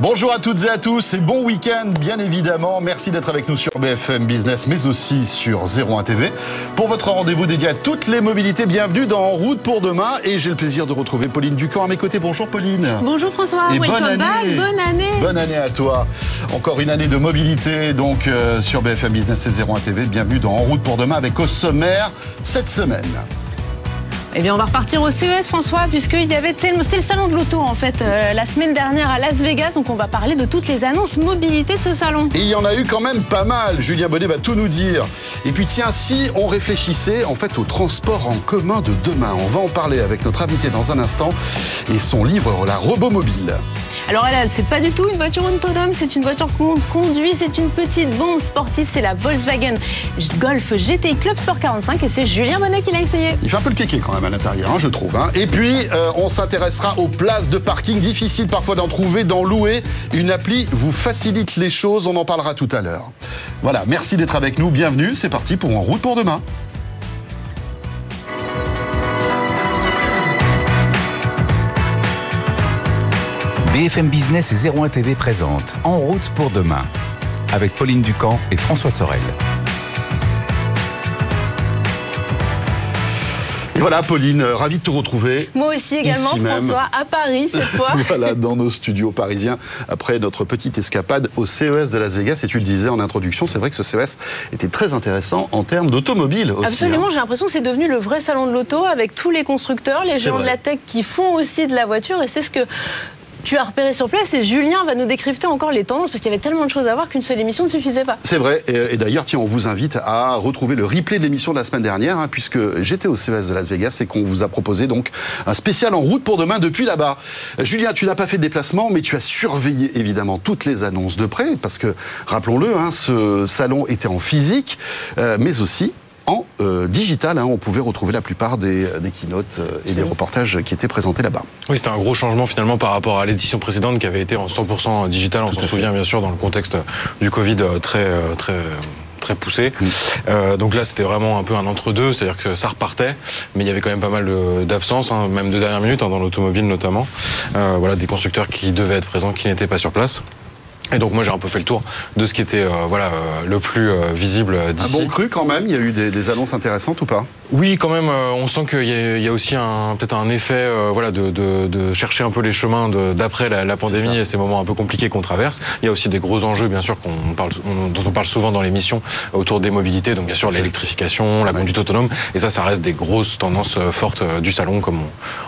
Bonjour à toutes et à tous et bon week-end bien évidemment. Merci d'être avec nous sur BFM Business mais aussi sur 01 TV. Pour votre rendez-vous dédié à toutes les mobilités, bienvenue dans En route pour demain et j'ai le plaisir de retrouver Pauline Ducamp à mes côtés. Bonjour Pauline. Bonjour François, et bonne année. bonne année. Bonne année à toi. Encore une année de mobilité donc euh, sur BFM Business et 01 TV. Bienvenue dans En route pour demain avec au sommaire cette semaine. Eh bien, on va repartir au CES, François, puisqu'il y avait le salon de l'auto, en fait, euh, la semaine dernière à Las Vegas. Donc, on va parler de toutes les annonces mobilité ce salon. Et il y en a eu quand même pas mal. Julien Bonnet va tout nous dire. Et puis, tiens, si on réfléchissait, en fait, au transport en commun de demain, on va en parler avec notre invité dans un instant et son livre, La Robot Mobile. Alors elle, c'est pas du tout une voiture autonome, c'est une voiture qu'on conduit, c'est une petite bombe sportive, c'est la Volkswagen Golf GTI Club Sport 45 et c'est Julien Bonnet qui l'a essayé. Il fait un peu le kéké quand même à l'intérieur, hein, je trouve. Hein. Et puis, euh, on s'intéressera aux places de parking, difficile parfois d'en trouver, d'en louer. Une appli vous facilite les choses, on en parlera tout à l'heure. Voilà, merci d'être avec nous, bienvenue, c'est parti pour En route pour demain. BFM Business et 01 TV présente En route pour demain avec Pauline Ducamp et François Sorel. Et voilà, Pauline, euh, ravi de te retrouver. Moi aussi également, François, à Paris cette fois. voilà, dans nos studios parisiens, après notre petite escapade au CES de Las Vegas. Et tu le disais en introduction, c'est vrai que ce CES était très intéressant en termes d'automobile aussi. Absolument, hein. j'ai l'impression que c'est devenu le vrai salon de l'auto avec tous les constructeurs, les géants de la tech qui font aussi de la voiture. Et c'est ce que tu as repéré sur place et Julien va nous décrypter encore les tendances parce qu'il y avait tellement de choses à voir qu'une seule émission ne suffisait pas. C'est vrai. Et, d'ailleurs, tiens, on vous invite à retrouver le replay de l'émission de la semaine dernière, hein, puisque j'étais au CES de Las Vegas et qu'on vous a proposé donc un spécial en route pour demain depuis là-bas. Euh, Julien, tu n'as pas fait de déplacement, mais tu as surveillé évidemment toutes les annonces de près, parce que rappelons-le, hein, ce salon était en physique, euh, mais aussi en euh, digital. Hein, on pouvait retrouver la plupart des, des keynotes euh, et des reportages qui étaient présentés là-bas. Oui, c'était un gros changement finalement par rapport à l'édition précédente qui avait été en 100% digital. On s'en souvient bien sûr dans le contexte du Covid euh, très très très poussé. Mm. Euh, donc là, c'était vraiment un peu un entre-deux, c'est-à-dire que ça repartait, mais il y avait quand même pas mal d'absences, hein, même de dernière minute, hein, dans l'automobile notamment. Euh, voilà, des constructeurs qui devaient être présents, qui n'étaient pas sur place. Et donc moi j'ai un peu fait le tour de ce qui était euh, voilà euh, le plus euh, visible d'ici. Un bon cru quand même, il y a eu des, des annonces intéressantes ou pas? Oui quand même, euh, on sent qu'il y, y, a aussi un peut-être un effet euh, voilà de, de, de, chercher un peu les chemins d'après la, la, pandémie et ces moments un peu compliqués qu'on traverse. Il y a aussi des gros enjeux bien sûr qu'on parle on, dont on parle souvent dans l'émission autour des mobilités, donc bien sûr l'électrification, la conduite autonome et ça ça reste des grosses tendances fortes du salon comme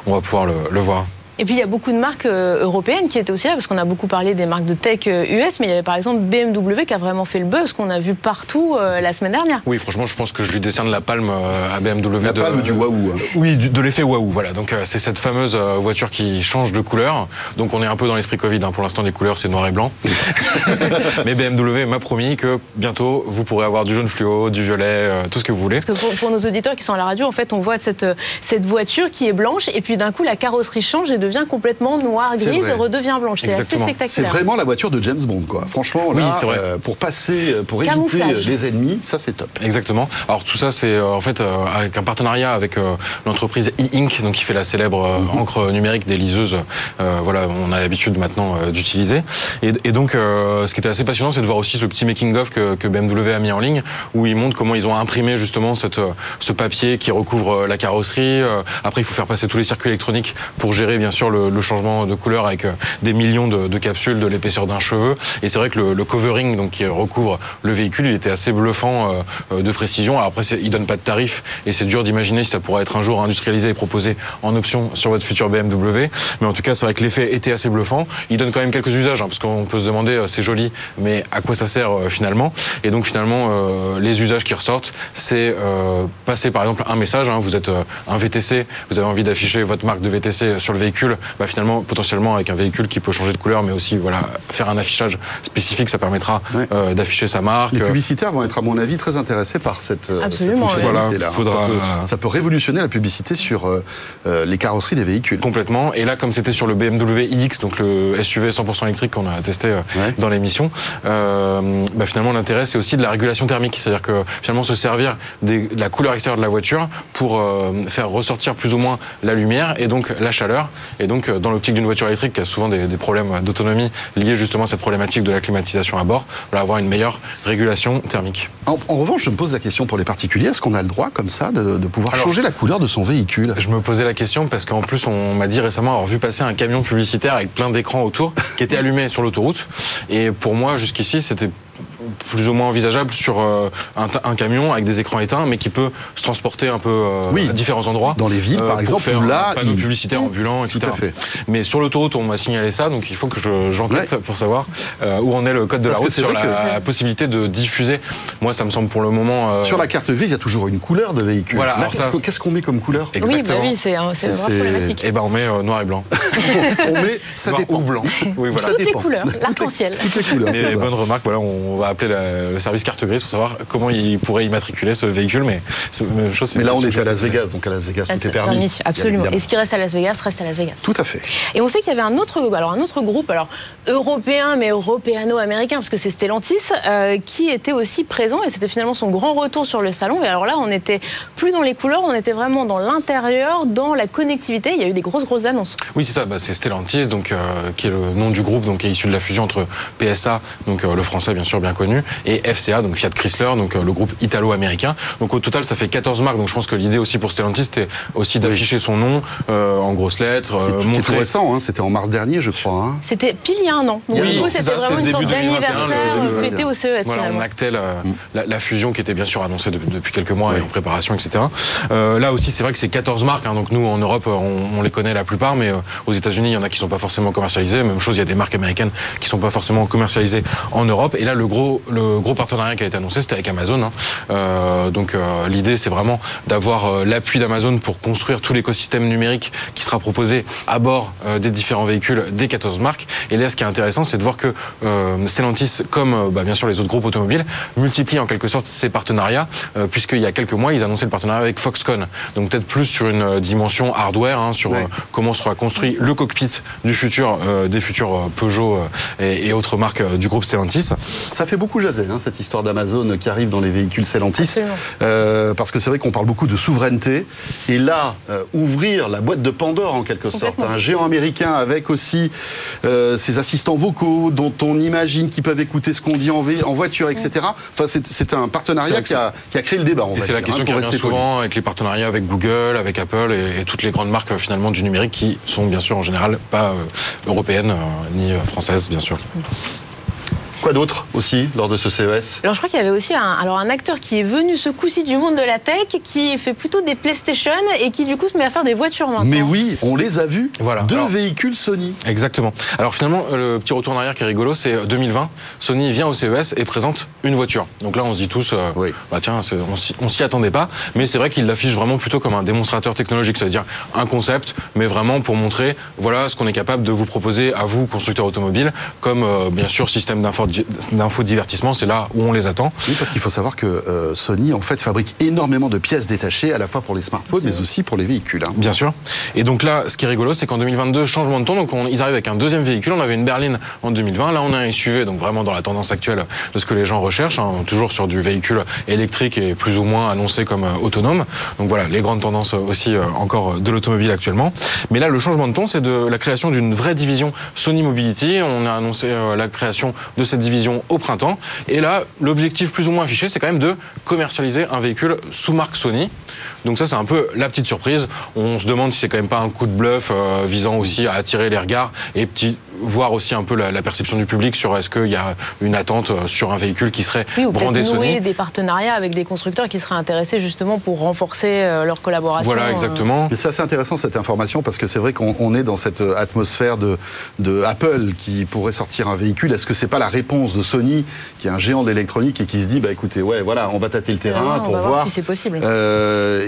on, on va pouvoir le, le voir. Et puis il y a beaucoup de marques euh, européennes qui étaient aussi là, parce qu'on a beaucoup parlé des marques de tech US, euh, mais il y avait par exemple BMW qui a vraiment fait le buzz qu'on a vu partout euh, la semaine dernière. Oui, franchement, je pense que je lui décerne la palme à BMW. La palme du waouh. Hein. Oui, de l'effet waouh. Voilà. Donc c'est cette fameuse voiture qui change de couleur. Donc on est un peu dans l'esprit Covid. Hein. Pour l'instant, les couleurs c'est noir et blanc. mais BMW m'a promis que bientôt vous pourrez avoir du jaune fluo, du violet, tout ce que vous voulez. Parce que pour, pour, nos auditeurs qui sont à la radio, en fait, on voit cette cette voiture qui est blanche et puis d'un coup la carrosserie change et devient complètement noire, grise, redevient blanche. C'est assez spectaculaire. C'est vraiment la voiture de James Bond, quoi. Franchement, là, oui, euh, pour passer, pour éviter les ennemis, ça c'est top. Exactement. Alors tout ça, c'est euh, en fait euh, avec un partenariat avec euh, l'entreprise e-ink, donc qui fait la célèbre mm -hmm. encre numérique des liseuses. voilà, on a l'habitude maintenant d'utiliser. Et, et, donc, ce qui était assez passionnant, c'est de voir aussi le petit making of que, que, BMW a mis en ligne, où ils montrent comment ils ont imprimé justement cette, ce papier qui recouvre la carrosserie. Après, il faut faire passer tous les circuits électroniques pour gérer bien sûr le, changement de couleur avec des millions de, capsules de l'épaisseur d'un cheveu. Et c'est vrai que le, covering donc, qui recouvre le véhicule, il était assez bluffant euh, de précision. Alors après, il donne pas de tarif et c'est dur d'imaginer si ça pourrait être un jour industrialisé et proposé en option sur votre future BMW. Mais en tout cas, c'est vrai que l'effet était assez bluffant. Il donne quand même quelques usages hein, parce qu'on peut se demander, euh, c'est joli, mais à quoi ça sert euh, finalement? Et donc finalement, euh, les usages qui ressortent, c'est euh, passer par exemple un message. Hein, vous êtes un VTC, vous avez envie d'afficher votre marque de VTC sur le véhicule. Bah, finalement, potentiellement avec un véhicule qui peut changer de couleur, mais aussi voilà faire un affichage spécifique, ça permettra ouais. euh, d'afficher sa marque. Les publicitaires vont être à mon avis très intéressés par cette, Absolument, cette voilà, là. faudra... ça, peut, ça, peut, révolutionner la publicité sur euh, les carrosseries des véhicules. Complètement. Et là, comme c'était sur le BMW iX, donc le SUV 100% électrique qu'on a testé euh, ouais. dans l'émission, euh, bah, finalement l'intérêt c'est aussi de la régulation thermique, c'est-à-dire que finalement se servir des, de la couleur extérieure de la voiture pour euh, faire ressortir plus ou moins la lumière et donc la chaleur. Et donc, dans l'optique d'une voiture électrique qui a souvent des, problèmes d'autonomie liés justement à cette problématique de la climatisation à bord, voilà, avoir une meilleure régulation thermique. En, revanche, je me pose la question pour les particuliers, est-ce qu'on a le droit comme ça de, pouvoir changer la couleur de son véhicule? Je me posais la question parce qu'en plus, on m'a dit récemment avoir vu passer un camion publicitaire avec plein d'écrans autour qui était allumé sur l'autoroute. Et pour moi, jusqu'ici, c'était plus ou moins envisageable sur euh, un, camion avec des écrans éteints, mais qui peut se transporter un peu euh, à différents endroits. Dans les villes, par euh, exemple, faire là, un panneau publicitaire ambulant, etc. Mais sur l'autoroute, on m'a signalé ça, donc il faut que j'enquête pour savoir où en est le code de la route sur la, possibilité de diffuser. Moi, ça me semble pour le moment. Sur la carte grise, il y a toujours une couleur de véhicule. Voilà. Qu'est-ce qu'on met comme couleur Exactement. Oui, bah oui c'est une problématique. Et eh ben, on met noir et blanc. on met ça noir ou blanc. Oui, voilà. Toutes les couleurs, l'arc-en-ciel. Toutes les couleurs. Mais bonne remarque. Voilà, on va appeler le service carte grise pour savoir comment il pourrait immatriculer ce véhicule. Mais, chose, mais là, on est à Las Vegas, donc à Las Vegas, tout est permis. absolument. Et ce qui reste à Las Vegas reste à Las Vegas? Tout à fait. Et on sait qu'il y avait un autre, alors un autre groupe, alors européen, mais européano-américain, parce que c'est Stellantis, euh, qui était aussi présent, et c'était finalement son grand retour sur le salon. Et alors là, on n'était plus dans les couleurs, on était vraiment dans l'intérieur, dans la connectivité. Il y a eu des grosses, grosses annonces. Oui, c'est ça. Bah, c'est Stellantis, donc, euh, qui est le nom du groupe, donc, qui est issu de la fusion entre PSA, donc euh, le français bien sûr bien connu, et FCA, donc Fiat Chrysler, donc le groupe italo-américain. Donc au total, ça fait 14 marques. Donc je pense que l'idée aussi pour Stellantis, c'était aussi d'afficher son nom en grosses lettres. C'est tout récent, hein. c'était en mars dernier, je crois. Hein. C'était pile il y a un an. Donc oui, du coup, c'était vraiment une sorte d'anniversaire fêté au CES. Voilà, on actait la, fusion qui était bien sûr annoncée depuis quelques mois et en préparation, etc. Euh, là aussi, c'est vrai que c'est 14 marques. Hein. donc nous, en Europe, on, les connaît la plupart, mais euh, aux États-Unis, il y en a qui sont pas forcément commercialisées. Même chose, il y a des marques américaines qui sont pas forcément commercialisées en Europe. Et là, le gros, le gros partenariat qui a été annoncé, c'était avec Amazon. Hein. Euh, donc l'idée, c'est vraiment d'avoir l'appui d'Amazon pour construire tout l'écosystème numérique qui sera proposé à bord des différents véhicules des 14 marques. Et là, ce qui est intéressant, c'est de voir que euh, Stellantis, comme euh, bah, bien sûr les autres groupes automobiles, multiplie en quelque sorte ses partenariats, euh, puisqu'il y a quelques mois, ils annonçaient le partenariat avec Foxconn. Donc peut-être plus sur une dimension hardware, hein, sur comment sera construit le cockpit du futur, des futurs Peugeot et, autres marques du groupe Stellantis. Ça fait beaucoup jaser, hein, cette histoire d'Amazon qui arrive dans les véhicules Stellantis. parce que c'est vrai qu'on parle beaucoup de souveraineté. Et là, ouvrir la boîte de Pandore en quelque sorte, un géant américain avec aussi ses assistants vocaux dont on imagine qu'ils peuvent écouter ce qu'on dit en, voiture, etc. Enfin, c'est un partenariat qui a, créé le débat. et c'est la question hein, qui revient souvent avec les partenariats avec Google, avec Apple et, toutes les grandes marques euh, finalement du numérique qui sont bien sûr en général pas euh, européennes euh, ni françaises, bien sûr. Quoi d'autre aussi lors de ce CES Alors je crois qu'il y avait aussi un, alors un acteur qui est venu ce coup-ci du monde de la tech, qui fait plutôt des PlayStation et qui du coup se met à faire des voitures maintenant. Mais oui, on les a vus. Voilà. Deux véhicules Sony. Exactement. Alors finalement, le petit retour en arrière qui est rigolo, c'est 2020. Sony vient au CES et présente une voiture. Donc là, on se dit tous, euh, oui. bah tiens, on s'y attendait pas. Mais c'est vrai qu'il l'affiche vraiment plutôt comme un démonstrateur technologique, c'est-à-dire un concept, mais vraiment pour montrer, voilà ce qu'on est capable de vous proposer à vous, constructeurs automobiles, comme euh, bien sûr système d'information d'infodivertissement, c'est là où on les attend. Oui, parce qu'il faut savoir que euh, Sony, en fait, fabrique énormément de pièces détachées, à la fois pour les smartphones, mais aussi pour les véhicules. Hein. Bien sûr. Et donc là, ce qui est rigolo, c'est qu'en 2022, changement de ton, donc ils arrivent avec un deuxième véhicule. On avait une berline en 2020, là on a un SUV, donc vraiment dans la tendance actuelle de ce que les gens recherchent, hein, toujours sur du véhicule électrique et plus ou moins annoncé comme euh, autonome. Donc voilà, les grandes tendances aussi euh, encore de l'automobile actuellement. Mais là, le changement de ton, c'est de la création d'une vraie division Sony Mobility. On a annoncé la création de cette division au printemps. Et là, l'objectif plus ou moins affiché, c'est quand même de commercialiser un véhicule sous marque Sony. Donc ça, c'est un peu la petite surprise. On se demande si c'est quand même pas un coup de bluff euh, visant aussi à attirer les regards et petit, voir aussi un peu la, perception du public sur est-ce qu'il y a une attente euh, sur un véhicule qui serait oui, ou brandé Sony. des partenariats avec des constructeurs qui seraient intéressés justement pour renforcer euh, leur collaboration. Voilà, exactement. Mais c'est assez intéressant cette information parce que c'est vrai qu'on est dans cette atmosphère de, de Apple qui pourrait sortir un véhicule. Est-ce que c'est pas la réponse de Sony, qui est un géant d'électronique et qui se dit, bah écoutez, ouais, voilà, on va tâter le terrain pour voir, si c'est possible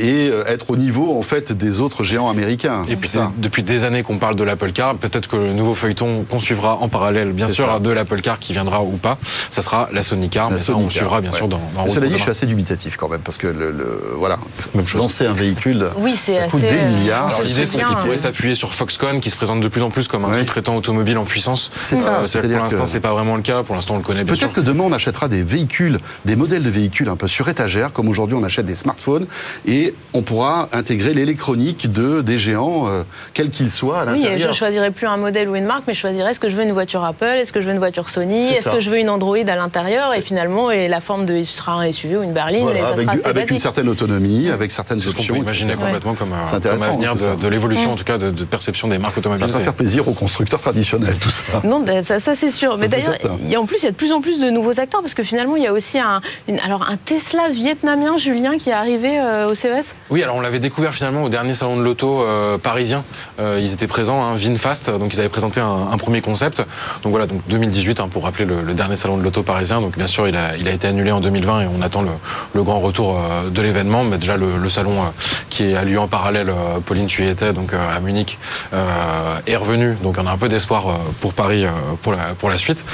et euh, être au niveau en fait des autres géants américains. Et puis ça. depuis des années qu'on parle de l'Apple Car, peut-être que le nouveau feuilleton qu'on suivra en parallèle, bien sûr, de l'Apple Car qui viendra ou pas. Ça sera la Sony Car, mais ça, on suivra bien sûr dans, dans Cela dit, je suis assez dubitatif quand même, parce que le, voilà, même chose. lancer un véhicule, oui, ça coûte des milliards. Alors l'idée, c'est qu'il pourrait s'appuyer sur Foxconn, qui se présente de plus en plus comme un sous-traitant automobile en puissance. C'est ça. Euh, pour l'instant, c'est pas vraiment le cas. Pour l'instant, on le connaît Peut-être que demain, on achètera des véhicules, des modèles de véhicules un peu sur étagère, comme aujourd'hui, on achète des smartphones, et on pourra intégrer l'électronique de des géants, euh, quels qu'ils soient, à l'intérieur. Oui, je choisirai plus un modèle ou une marque, mais je choisirai est-ce que je veux une voiture Apple, est-ce que je veux une voiture Sony, est-ce que je veux une Android à l'intérieur, et finalement, et la forme de ce sera un SUV ou une berline, et ça avec, sera avec une certaine autonomie, avec certaines options. On peut imaginer complètement comme, euh, comme avenir de, l'évolution, en tout cas, de, perception des marques automobiles. Ça va faire plaisir aux constructeurs traditionnels, tout ça. Non, ben, ça, c'est sûr. Mais d'ailleurs, en plus, il y a de plus en plus de nouveaux acteurs, parce que finalement, il y a aussi un, alors, un Tesla vietnamien, Julien, qui est arrivé euh, au CES. Oui, alors on l'avait découvert finalement au dernier salon de l'auto euh, parisien. ils étaient présents, hein, VinFast, donc ils avaient présenté un, premier concept. Donc voilà, donc 2018, hein, pour rappeler le, dernier salon de l'auto parisien. Donc bien sûr, il a, été annulé en 2020 et on attend le, grand retour de l'événement. Mais déjà, le, salon qui a lieu en parallèle, Pauline, tu y étais, donc à Munich, est revenu. Donc on a un peu d'espoir pour Paris pour la, suite.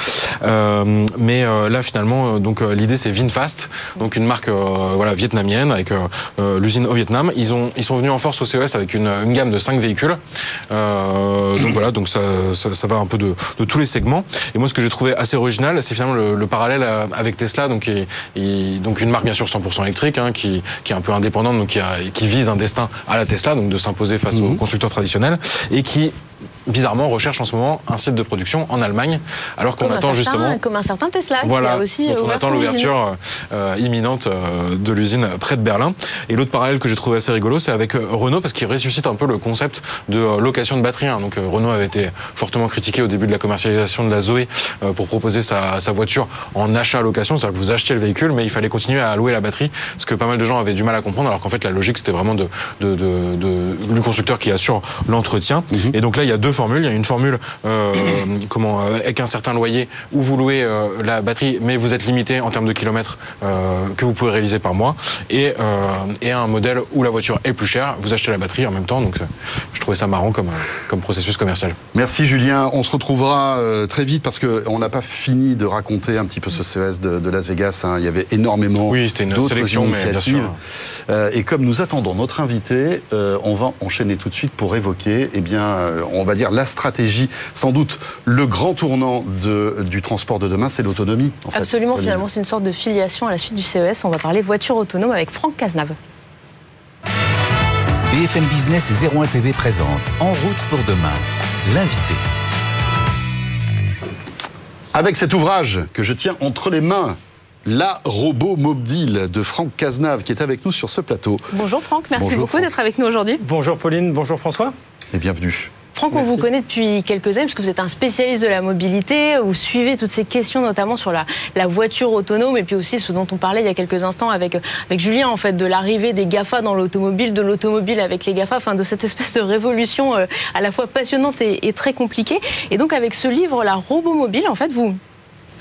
mais là, finalement, donc l'idée c'est VinFast, donc une marque voilà vietnamienne avec au Vietnam. Ils ont ils sont venus en force au CES avec une, une gamme de 5 véhicules. donc voilà, donc ça, ça, va un peu de, de, tous les segments. Et moi, ce que j'ai trouvé assez original, c'est finalement le, parallèle avec Tesla, donc et, donc une marque bien sûr 100% électrique, hein, qui, qui est un peu indépendante, donc qui, a, qui vise un destin à la Tesla, donc de s'imposer face aux mhm. constructeurs traditionnels, et qui bizarrement recherche en ce moment un site de production en Allemagne, alors qu'on attend justement comme un certain Tesla voilà, qui a aussi on attend l'ouverture euh, imminente euh, de l'usine près de Berlin. Et l'autre parallèle que j'ai trouvé assez rigolo, c'est avec euh, Renault parce qu'il ressuscite un peu le concept de location de batterie. Hein. Donc Renault avait été fortement critiqué au début de la commercialisation de la Zoé pour proposer sa, sa voiture en achat-location, c'est-à-dire que vous achetiez le véhicule, mais il fallait continuer à louer la batterie, ce que pas mal de gens avaient du mal à comprendre, alors qu'en fait la logique c'était vraiment de, de, de, de, du constructeur qui assure l'entretien. Mhm. Et donc là il y a deux il y a une formule euh, comment, euh, avec un certain loyer où vous louez euh, la batterie, mais vous êtes limité en termes de kilomètres que vous pouvez réaliser par mois. Et, et un modèle où la voiture est plus chère, vous achetez la batterie en même temps. Donc je trouvais ça marrant comme, comme processus commercial. Merci Julien. On se retrouvera très vite parce qu'on n'a pas fini de raconter un petit peu ce CES de, Las Vegas. Hein. Il y avait énormément oui, une d'autres initiatives. et comme nous attendons notre invité, on va enchaîner tout de suite pour évoquer, eh bien, on va dire la stratégie, sans doute le grand tournant de, du transport de demain, c'est l'autonomie. Absolument, finalement, c'est une sorte de filiation à la suite du CES. On va parler voiture autonome avec Franck Cazenave. BFM Business et 01 TV présente En route pour demain, l'invité. Avec cet ouvrage que je tiens entre les mains, la robot mobile de Franck Cazenave qui est avec nous sur ce plateau. Bonjour Franck, merci beaucoup d'être avec nous aujourd'hui. Bonjour Pauline, bonjour François. Et bienvenue. Franck, on vous connaît depuis quelques années, puisque vous êtes un spécialiste de la mobilité, vous suivez toutes ces questions, notamment sur la, voiture autonome, et puis aussi ce dont on parlait il y a quelques instants avec, avec Julien, en fait, de l'arrivée des GAFA dans l'automobile, de l'automobile avec les GAFA, enfin de cette espèce de révolution euh, à la fois passionnante et, très compliquée. Et donc avec ce livre, La robot mobile, en fait, vous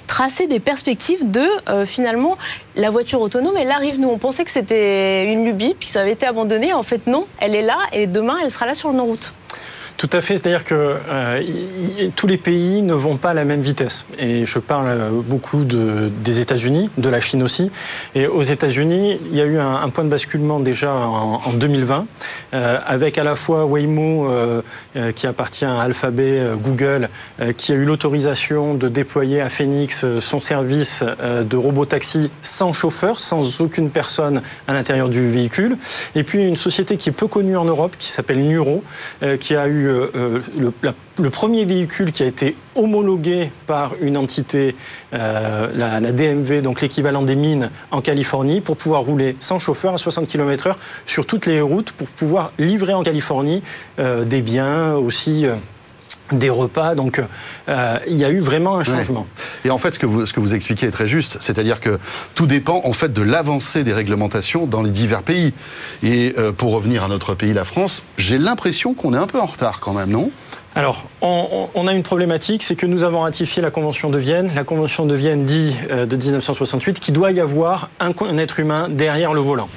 tracez des perspectives de euh, finalement la voiture autonome. Elle arrive, nous on pensait que c'était une lubie, puis ça avait été abandonné. En fait non, elle est là et demain elle sera là sur nos routes. Tout à fait, c'est-à-dire que euh, tous les pays ne vont pas à la même vitesse. Et je parle euh, beaucoup de, des États-Unis, de la Chine aussi. Et aux États-Unis, il y a eu un, point de basculement déjà en, 2020, euh, avec à la fois Waymo, qui appartient à Alphabet, Google, qui a eu l'autorisation de déployer à Phoenix son service de robot-taxi sans chauffeur, sans aucune personne à l'intérieur du véhicule. Et puis une société qui est peu connue en Europe, qui s'appelle Nuro, qui a eu euh, le, premier véhicule qui a été homologué par une entité, euh, la, DMV, donc l'équivalent des mines en Californie, pour pouvoir rouler sans chauffeur à 60 km/h sur toutes les routes, pour pouvoir livrer en Californie euh, des biens aussi des repas. Donc, euh, il y a eu vraiment un changement. Et en fait, ce que, vous, ce que vous expliquez est très juste. C'est-à-dire que tout dépend, en fait, de l'avancée des réglementations dans les divers pays. Et euh, pour revenir à notre pays, la France, j'ai l'impression qu'on est un peu en retard quand même, non? Alors, on, a une problématique, c'est que nous avons ratifié la Convention de Vienne. La Convention de Vienne dit euh, de 1968 qu'il doit y avoir un, être humain derrière le volant.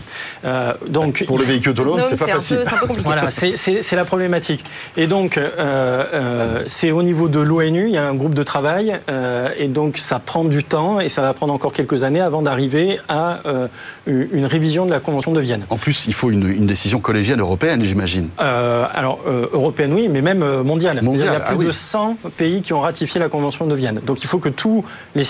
Euh, donc, pour le véhicule autonome, c'est pas facile. voilà, c'est la problématique. Et donc, euh, c'est au niveau de l'ONU, il y a un groupe de travail, et donc ça prend du temps et ça va prendre encore quelques années avant d'arriver à une révision de la Convention de Vienne. En plus, il faut une, une décision collégiale européenne, j'imagine. alors, européenne, oui, mais même mondiale il y a plus ah de 100 pays qui ont ratifié la Convention de Vienne. Donc il faut que tous les,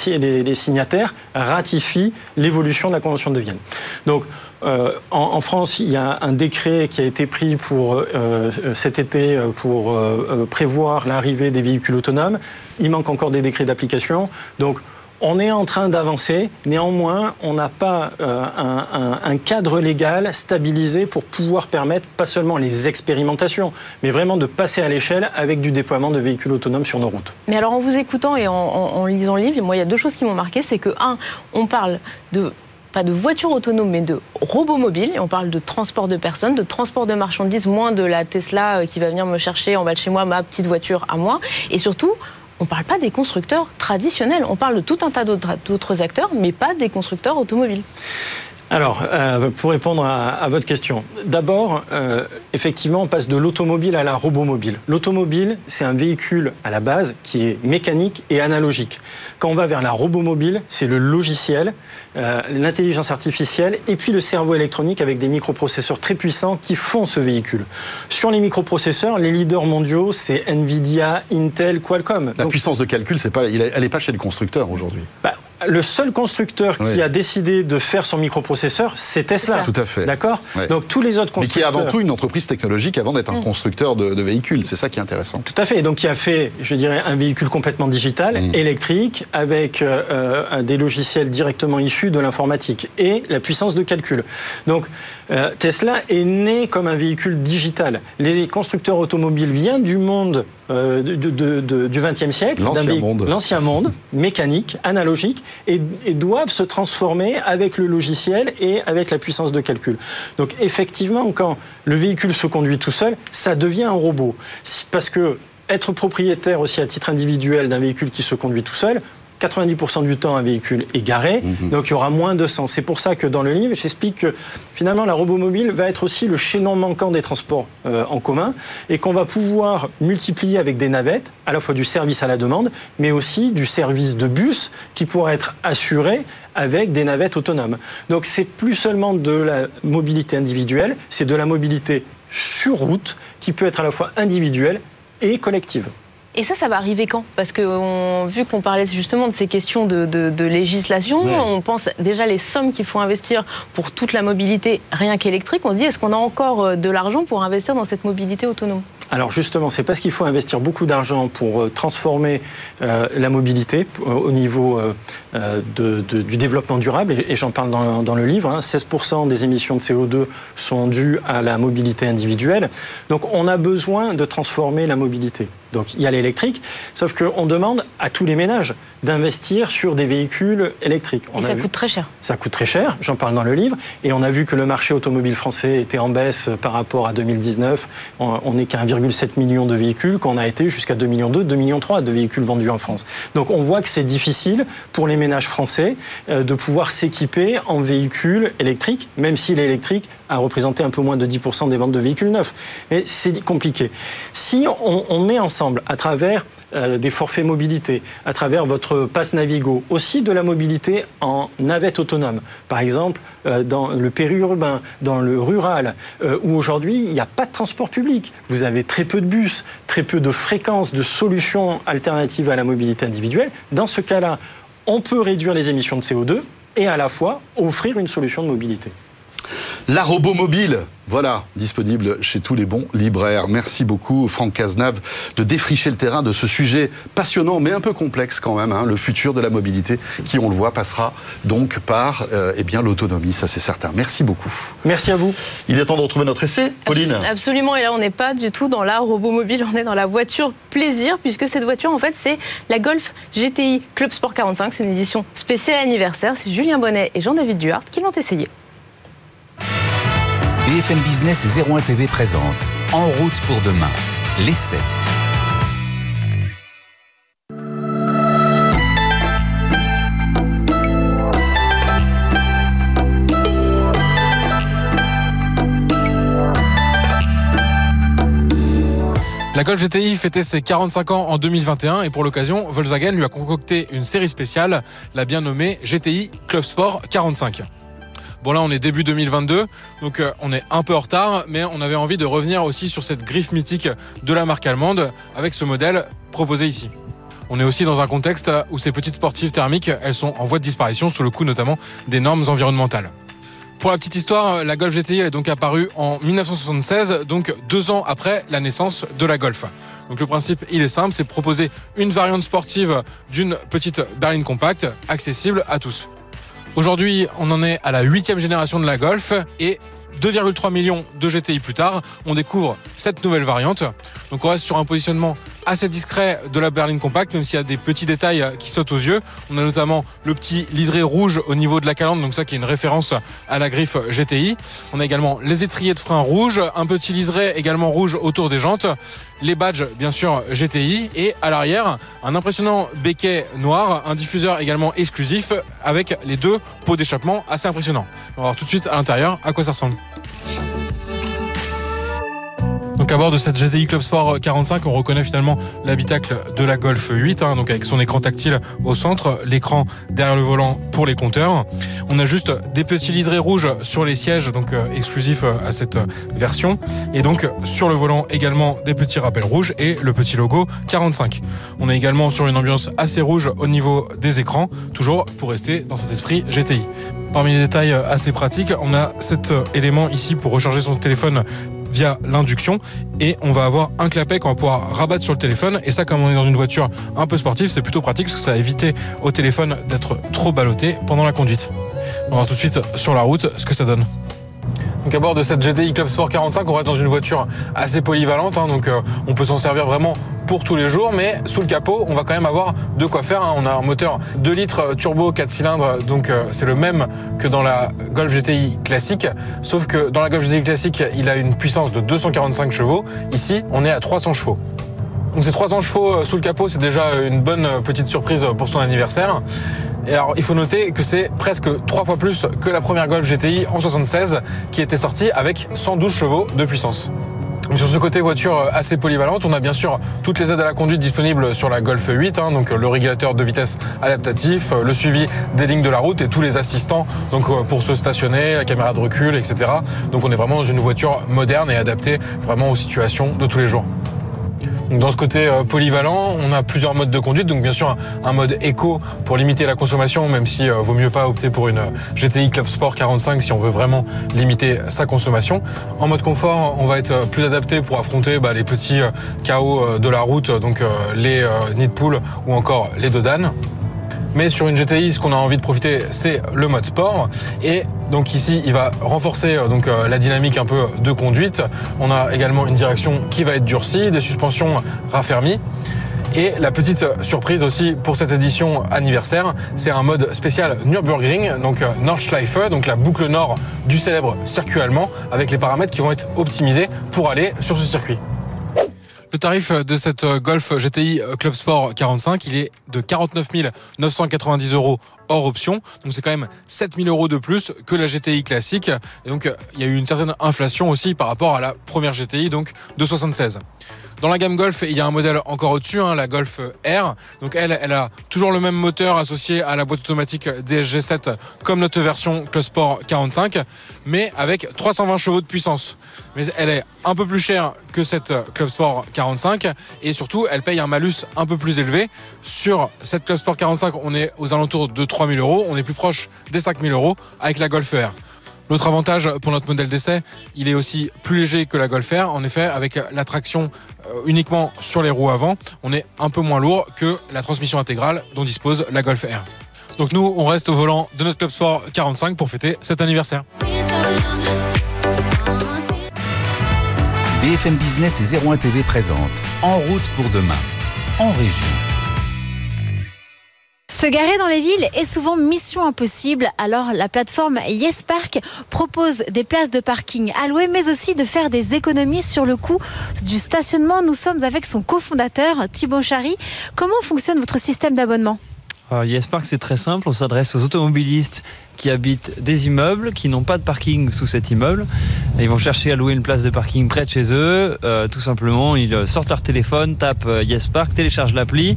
signataires ratifient l'évolution de la Convention de Vienne. Donc euh, en, France, il y a un décret qui a été pris pour euh, cet été pour euh, prévoir l'arrivée des véhicules autonomes. Il manque encore des décrets d'application. Donc on est en train d'avancer, néanmoins, on n'a pas euh, un, cadre légal stabilisé pour pouvoir permettre pas seulement les expérimentations, mais vraiment de passer à l'échelle avec du déploiement de véhicules autonomes sur nos routes. Mais alors en vous écoutant et en, lisant le livre, moi il y a deux choses qui m'ont marqué, c'est que un, on parle de pas de voitures autonomes, mais de robots mobiles. On parle de transport de personnes, de transport de marchandises, moins de la Tesla euh, qui va venir me chercher en bas de chez moi ma petite voiture à moi. Et surtout, on ne parle pas des constructeurs traditionnels, on parle de tout un tas d'autres acteurs, mais pas des constructeurs automobiles. Alors, euh, pour répondre à, votre question, d'abord, euh, effectivement, on passe de l'automobile à la robomobile. L'automobile, c'est un véhicule à la base qui est mécanique et analogique. Quand on va vers la robomobile, c'est le logiciel, euh, l'intelligence artificielle et puis le cerveau électronique avec des microprocesseurs très puissants qui font ce véhicule. Sur les microprocesseurs, les leaders mondiaux, c'est Nvidia, Intel, Qualcomm. La puissance de calcul, pas, elle n'est pas chez le constructeur aujourd'hui. Bah, le seul constructeur qui a décidé de faire son microprocesseur, c'est Tesla. Tout à fait. D'accord Donc tous les autres constructeurs. Mais qui est avant tout une entreprise technologique avant d'être un mm. constructeur de, véhicules. C'est ça qui est intéressant. Tout à fait. Donc qui a fait, je dirais, un véhicule complètement digital, mm. électrique, avec euh, euh, des logiciels directement issus de l'informatique et la puissance de calcul. Donc euh, Tesla est né comme un véhicule digital. Les constructeurs automobiles viennent du monde euh, du XXe siècle, l'ancien monde. l'ancien monde, mécanique, analogique, et, doivent se transformer avec le logiciel et avec la puissance de calcul. Donc effectivement, quand le véhicule se conduit tout seul, ça devient un robot. Parce que être propriétaire aussi à titre individuel d'un véhicule qui se conduit tout seul, 90% du temps, un véhicule est garé, mhm. donc il y aura moins de sens. C'est pour ça que dans le livre, j'explique que finalement, la robomobile va être aussi le chaînon manquant des transports euh, en commun et qu'on va pouvoir multiplier avec des navettes, à la fois du service à la demande, mais aussi du service de bus qui pourra être assuré avec des navettes autonomes. Donc c'est plus seulement de la mobilité individuelle, c'est de la mobilité sur route qui peut être à la fois individuelle et collective. Et ça, ça va arriver quand? Parce que vu qu'on parlait justement de ces questions de, législation, on pense déjà les sommes qu'il faut investir pour toute la mobilité rien qu'électrique. On se dit, est-ce qu'on a encore euh, de l'argent pour investir dans cette mobilité autonome? Alors justement, c'est parce qu'il faut investir beaucoup d'argent pour euh, transformer euh, la mobilité au niveau du développement durable, et, j'en parle dans, le livre, 16% hein. des émissions de CO2 sont dues à la mobilité individuelle. Donc on a besoin de transformer la mobilité. Donc il y a l'électrique, sauf qu'on demande à tous les ménages d'investir sur des véhicules électriques. et ça coûte très cher. Ça coûte très cher, j'en parle dans le livre, et on a vu que le marché automobile français était en baisse par rapport à 2019. On n'est qu'à 1,7 million de véhicules, qu'on a été jusqu'à 2 millions 2, 2 millions 3 de véhicules vendus en France. Donc on voit que c'est difficile pour les ménages français euh, de pouvoir s'équiper en véhicules électriques, même si l'électrique a représenté un peu moins de 10% des ventes de véhicules neufs. Mais c'est compliqué. Si on, met ensemble, à travers euh, des forfaits mobilité, à travers votre passe Navigo, aussi de la mobilité en navette autonome, par exemple euh, dans le périurbain, dans le rural, euh, où aujourd'hui il n'y a pas de transport public, vous avez très peu de bus, très peu de fréquences, de solutions alternatives à la mobilité individuelle, dans ce cas-là, on peut réduire les émissions de CO2 et à la fois offrir une solution de mobilité. La robomobile, voilà, disponible chez tous les bons libraires. Merci beaucoup, Franck Cazenave, de défricher le terrain de ce sujet passionnant, mais un peu complexe quand même. Hein, le futur de la mobilité, qui, on le voit, passera donc par euh, eh bien l'autonomie, ça c'est certain. Merci beaucoup. Merci à vous. Il est temps de retrouver notre essai, Pauline. Absolument, et là on n'est pas du tout dans la robomobile, on est dans la voiture plaisir, puisque cette voiture, en fait, c'est la Golf GTI Club Sport 45. C'est une édition spéciale anniversaire. C'est Julien Bonnet et Jean-David Duhart qui l'ont essayé. BFM Business et 01 TV présente En route pour demain, l'essai. La Golf GTI fêtait ses 45 ans en 2021 et pour l'occasion, Volkswagen lui a concocté une série spéciale, la bien nommée GTI Club Sport 45. Bon là on est début 2022, donc euh, on est un peu en retard, mais on avait envie de revenir aussi sur cette griffe mythique de la marque allemande avec ce modèle proposé ici. On est aussi dans un contexte où ces petites sportives thermiques, elles sont en voie de disparition sous le coup notamment des normes environnementales. Pour la petite histoire, la Golf GTI est donc apparue en 1976, donc deux ans après la naissance de la Golf. Donc le principe, il est simple, c'est proposer une variante sportive d'une petite berline compacte, accessible à tous. Aujourd'hui, on en est à la huitième génération de la Golf et 2,3 millions de GTI plus tard, on découvre cette nouvelle variante. Donc on reste sur un positionnement assez discret de la berline compacte, même s'il y a des petits détails qui sautent aux yeux. On a notamment le petit liseré rouge au niveau de la calandre, donc ça qui est une référence à la griffe GTI. On a également les étriers de frein rouge, un petit liseré également rouge autour des jantes, les badges bien sûr GTI et à l'arrière un impressionnant béquet noir, un diffuseur également exclusif avec les deux pots d'échappement assez impressionnants. On va voir tout de suite à l'intérieur à quoi ça ressemble. Donc à bord de cette GTI Club Sport 45, on reconnaît finalement l'habitacle de la Golf 8, hein, donc avec son écran tactile au centre, l'écran derrière le volant pour les compteurs. On a juste des petits liserés rouges sur les sièges, donc euh, exclusifs euh, à cette euh, version, et donc sur le volant également des petits rappels rouges et le petit logo 45. On est également sur une ambiance assez rouge au niveau des écrans, toujours pour rester dans cet esprit GTI. Parmi les détails assez pratiques, on a cet élément ici pour recharger son téléphone via l'induction et on va avoir un clapet qu'on va pouvoir rabattre sur le téléphone et ça comme on est dans une voiture un peu sportive c'est plutôt pratique parce que ça va éviter au téléphone d'être trop ballotté pendant la conduite. On va voir tout de suite sur la route ce que ça donne. Donc à bord de cette GTI Club Sport 45, on reste dans une voiture assez polyvalente, hein, donc euh, on peut s'en servir vraiment pour tous les jours, mais sous le capot, on va quand même avoir de quoi faire. Hein. On a un moteur 2 litres turbo 4 cylindres, donc euh, c'est le même que dans la Golf GTI classique, sauf que dans la Golf GTI classique, il a une puissance de 245 chevaux. Ici, on est à 300 chevaux. Donc ces 300 chevaux euh, sous le capot, c'est déjà une bonne petite surprise pour son anniversaire. Et alors, il faut noter que c'est presque trois fois plus que la première Golf GTI en 76 qui était sortie avec 112 chevaux de puissance. Sur ce côté voiture assez polyvalente, on a bien sûr toutes les aides à la conduite disponibles sur la Golf 8, hein, donc le régulateur de vitesse adaptatif, le suivi des lignes de la route et tous les assistants donc pour se stationner, la caméra de recul, etc. Donc on est vraiment dans une voiture moderne et adaptée vraiment aux situations de tous les jours. Dans ce côté euh, polyvalent, on a plusieurs modes de conduite. Donc bien sûr un mode éco pour limiter la consommation, même si euh, vaut mieux pas opter pour une GTI Club Sport 45 si on veut vraiment limiter sa consommation. En mode confort, on va être plus adapté pour affronter bah, les petits euh, chaos de la route, donc les nids de ou encore les dodanes. Mais sur une GTI, ce qu'on a envie de profiter, c'est le mode sport. Et donc ici, il va renforcer euh, euh, la dynamique un peu de conduite. On a également une direction qui va être durcie, des suspensions raffermies. Et la petite surprise aussi pour cette édition anniversaire, c'est un mode spécial Nürburgring, donc euh, Nordschleife, donc la boucle nord du célèbre circuit allemand, avec les paramètres qui vont être optimisés pour aller sur ce circuit. Le tarif de cette euh, Golf GTI euh, Club Sport 45, il est de 49 990 euros hors option. Donc c'est quand même 7 000 euros de plus que la GTI classique. Et donc il y a eu une certaine inflation aussi par rapport à la première GTI, donc de 76. Dans la gamme Golf, il y a un modèle encore au-dessus, hein, la Golf R. Donc elle, elle a toujours le même moteur associé à la boîte automatique DSG7 comme notre version Club Sport 45, mais avec 320 chevaux de puissance. Mais elle est un peu plus chère que cette Club Sport 45 et surtout elle paye un malus un peu plus élevé. Sur cette Club Sport 45, on est aux alentours de 3000 euros, on est plus proche des 5000 euros avec la Golf R. L'autre avantage pour notre modèle d'essai, il est aussi plus léger que la Golf R. En effet, avec la traction euh, uniquement sur les roues avant, on est un peu moins lourd que la transmission intégrale dont dispose la Golf R. Donc nous, on reste au volant de notre Club Sport 45 pour fêter cet anniversaire. BFM Business et 01 TV présente En route pour demain, en région. Se garer dans les villes est souvent mission impossible, alors la plateforme YesPark propose des places de parking allouées, mais aussi de faire des économies sur le coût du stationnement. Nous sommes avec son cofondateur, Thibaut Chary. Comment fonctionne votre système d'abonnement? Alors, YesPark, c'est très simple. On s'adresse aux automobilistes qui habitent des immeubles, qui n'ont pas de parking sous cet immeuble. Ils vont chercher à louer une place de parking près de chez eux. Euh, tout simplement, ils sortent leur téléphone, tapent euh, YesPark, téléchargent l'appli,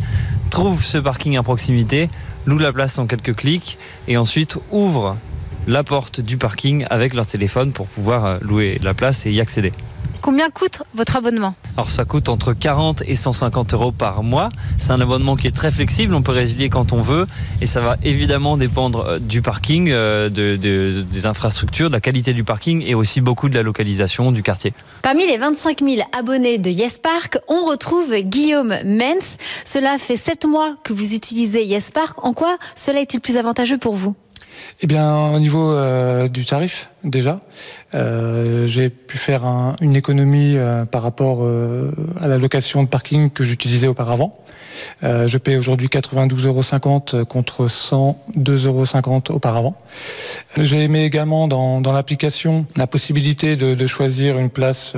trouvent ce parking à proximité, louent la place en quelques clics et ensuite ouvrent la porte du parking avec leur téléphone pour pouvoir euh, louer la place et y accéder. Combien coûte votre abonnement? Alors ça coûte entre 40 et 150 euros par mois. C'est un abonnement qui est très flexible, on peut résilier quand on veut et ça va évidemment dépendre euh, du parking, euh, des infrastructures, de la qualité du parking et aussi beaucoup de la localisation du quartier. Parmi les 25 000 abonnés de YesPark, on retrouve Guillaume Menz. Cela fait 7 mois que vous utilisez YesPark. En quoi cela est-il plus avantageux pour vous? Eh bien, au niveau euh, du tarif, déjà, euh, j'ai pu faire une économie euh, par rapport à la location de parking que j'utilisais auparavant. je paie aujourd'hui 92,50 euros contre 102,50 euros auparavant. J'ai aimé également dans, l'application la possibilité de choisir une place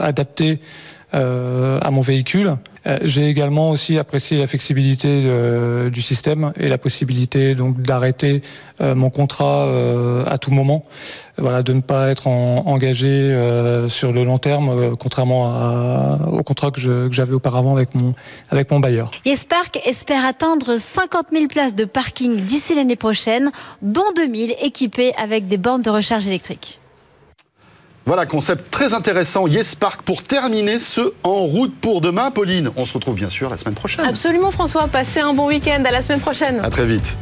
adaptée à mon véhicule. Euh, j'ai également aussi apprécié la flexibilité euh, du système et la possibilité donc d'arrêter mon contrat à tout moment. Voilà, de ne pas être engagé sur le long terme, contrairement au contrat que j'avais auparavant avec mon avec mon bailleur. Yespark espère atteindre 50 000 places de parking d'ici l'année prochaine, dont 2000 équipées avec des bornes de recharge électrique. Voilà, concept très intéressant. Yes Park pour terminer ce En route pour demain. Pauline, on se retrouve bien sûr la semaine prochaine. Absolument François, passez un bon week-end. À la semaine prochaine. À très vite.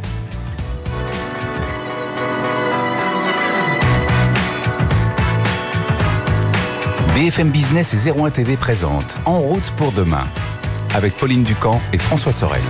BFM Business et 01 TV présente En route pour demain avec Pauline Ducamp et François Sorel.